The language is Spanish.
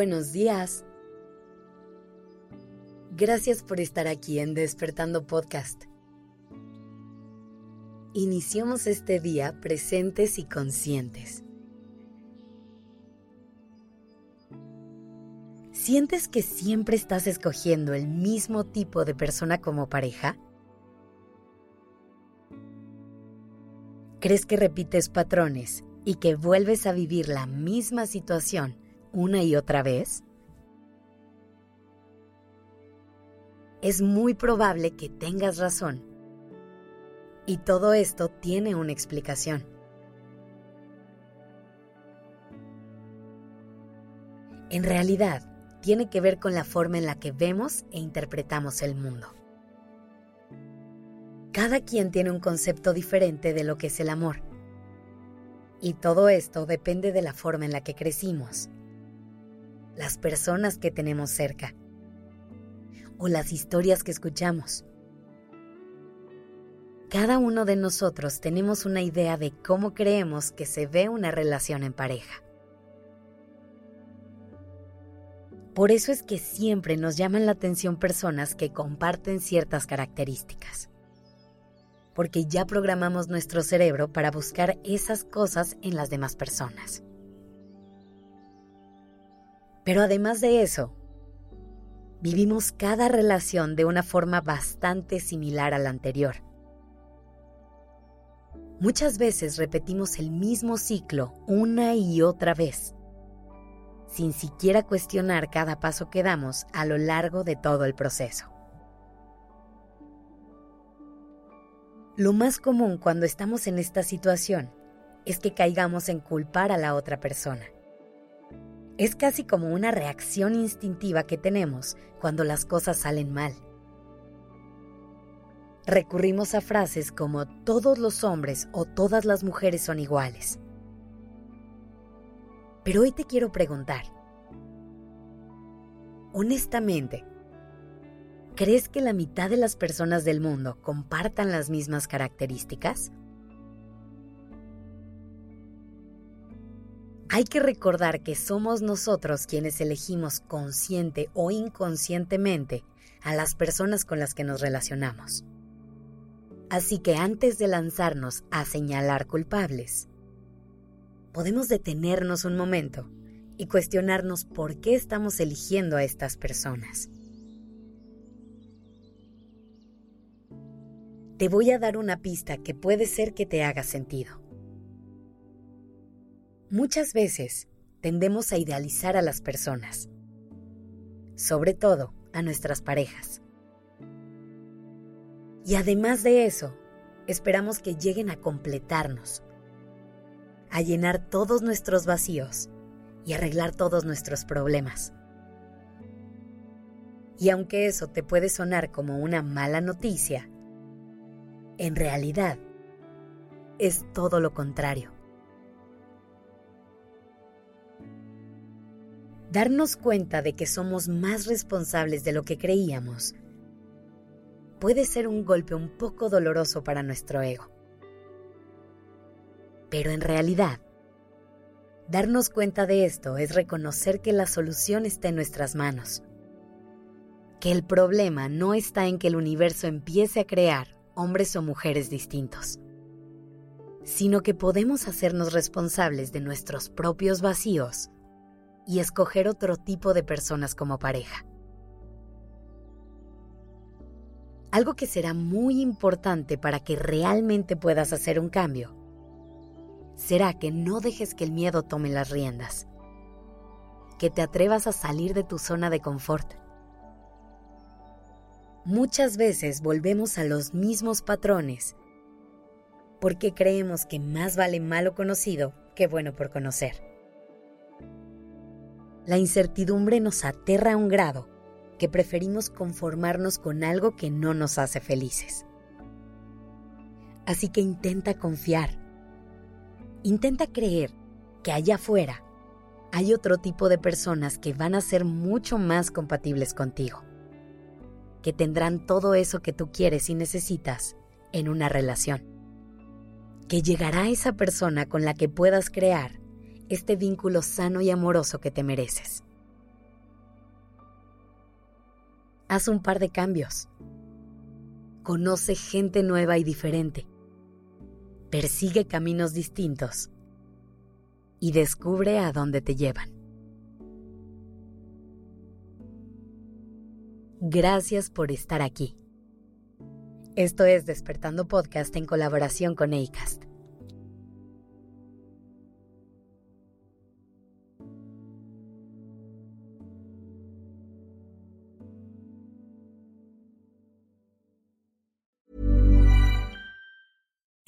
Buenos días. Gracias por estar aquí en Despertando Podcast. Iniciamos este día presentes y conscientes. ¿Sientes que siempre estás escogiendo el mismo tipo de persona como pareja? ¿Crees que repites patrones y que vuelves a vivir la misma situación una y otra vez? Es muy probable que tengas razón. Y todo esto tiene una explicación. En realidad, tiene que ver con la forma en la que vemos e interpretamos el mundo. Cada quien tiene un concepto diferente de lo que es el amor. Y todo esto depende de la forma en la que crecimos, las personas que tenemos cerca o las historias que escuchamos. Cada uno de nosotros tenemos una idea de cómo creemos que se ve una relación en pareja. Por eso es que siempre nos llaman la atención personas que comparten ciertas características. Porque ya programamos nuestro cerebro para buscar esas cosas en las demás personas. Pero además de eso, vivimos cada relación de una forma bastante similar a la anterior. Muchas veces repetimos el mismo ciclo una y otra vez, sin siquiera cuestionar cada paso que damos a lo largo de todo el proceso. Lo más común cuando estamos en esta situación es que caigamos en culpar a la otra persona es casi como una reacción instintiva que tenemos cuando las cosas salen mal. Recurrimos a frases como todos los hombres o todas las mujeres son iguales. Pero hoy te quiero preguntar, honestamente, ¿crees que la mitad de las personas del mundo compartan las mismas características? Hay que recordar que somos nosotros quienes elegimos consciente o inconscientemente a las personas con las que nos relacionamos. Así que antes de lanzarnos a señalar culpables, podemos detenernos un momento y cuestionarnos por qué estamos eligiendo a estas personas. Te voy a dar una pista que puede ser que te haga sentido. Muchas veces tendemos a idealizar a las personas, sobre todo a nuestras parejas. Y además de eso, esperamos que lleguen a completarnos, a llenar todos nuestros vacíos y arreglar todos nuestros problemas. Y aunque eso te puede sonar como una mala noticia, en realidad es todo lo contrario. Darnos cuenta de que somos más responsables de lo que creíamos puede ser un golpe un poco doloroso para nuestro ego. Pero en realidad, darnos cuenta de esto es reconocer que la solución está en nuestras manos. Que el problema no está en que el universo empiece a crear hombres o mujeres distintos, sino que podemos hacernos responsables de nuestros propios vacíos y escoger otro tipo de personas como pareja. Algo que será muy importante para que realmente puedas hacer un cambio será que no dejes que el miedo tome las riendas, que te atrevas a salir de tu zona de confort. Muchas veces volvemos a los mismos patrones porque creemos que más vale malo conocido que bueno por conocer la incertidumbre nos aterra a un grado que preferimos conformarnos con algo que no nos hace felices. Así que intenta confiar. Intenta creer que allá afuera hay otro tipo de personas que van a ser mucho más compatibles contigo, que tendrán todo eso que tú quieres y necesitas en una relación, que llegará esa persona con la que puedas crear este vínculo sano y amoroso que te mereces. Haz un par de cambios. Conoce gente nueva y diferente. Persigue caminos distintos. Y descubre a dónde te llevan. Gracias por estar aquí. Esto es Despertando Podcast en colaboración con ACAST.